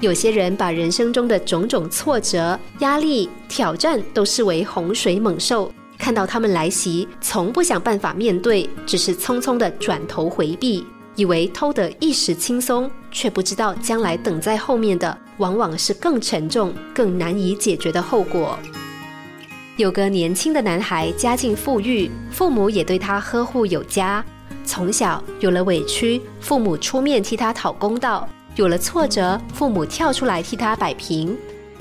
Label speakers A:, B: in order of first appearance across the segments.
A: 有些人把人生中的种种挫折、压力、挑战都视为洪水猛兽，看到他们来袭，从不想办法面对，只是匆匆的转头回避，以为偷得一时轻松，却不知道将来等在后面的往往是更沉重、更难以解决的后果。有个年轻的男孩，家境富裕，父母也对他呵护有加，从小有了委屈，父母出面替他讨公道。有了挫折，父母跳出来替他摆平。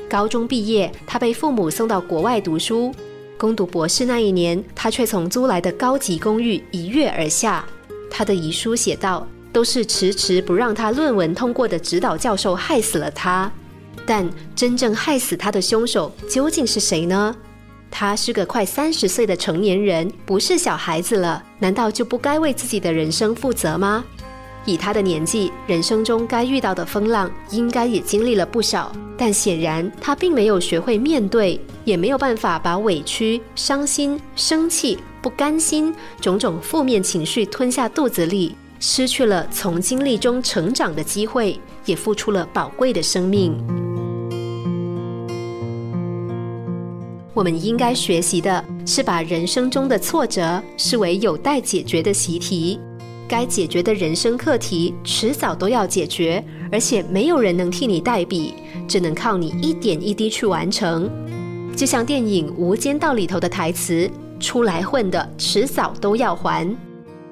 A: 高中毕业，他被父母送到国外读书。攻读博士那一年，他却从租来的高级公寓一跃而下。他的遗书写道：“都是迟迟不让他论文通过的指导教授害死了他。”但真正害死他的凶手究竟是谁呢？他是个快三十岁的成年人，不是小孩子了，难道就不该为自己的人生负责吗？以他的年纪，人生中该遇到的风浪应该也经历了不少，但显然他并没有学会面对，也没有办法把委屈、伤心、生气、不甘心种种负面情绪吞下肚子里，失去了从经历中成长的机会，也付出了宝贵的生命。我们应该学习的是把人生中的挫折视为有待解决的习题。该解决的人生课题，迟早都要解决，而且没有人能替你代笔，只能靠你一点一滴去完成。就像电影《无间道》里头的台词：“出来混的，迟早都要还。”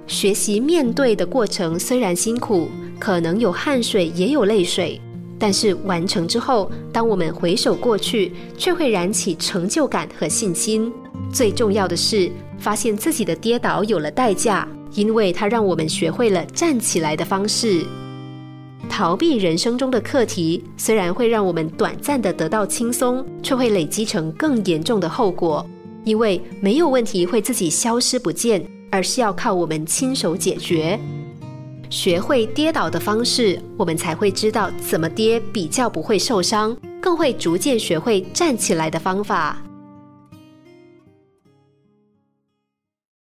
A: 学习面对的过程虽然辛苦，可能有汗水，也有泪水，但是完成之后，当我们回首过去，却会燃起成就感和信心。最重要的是，发现自己的跌倒有了代价。因为它让我们学会了站起来的方式。逃避人生中的课题，虽然会让我们短暂的得到轻松，却会累积成更严重的后果。因为没有问题会自己消失不见，而是要靠我们亲手解决。学会跌倒的方式，我们才会知道怎么跌比较不会受伤，更会逐渐学会站起来的方法。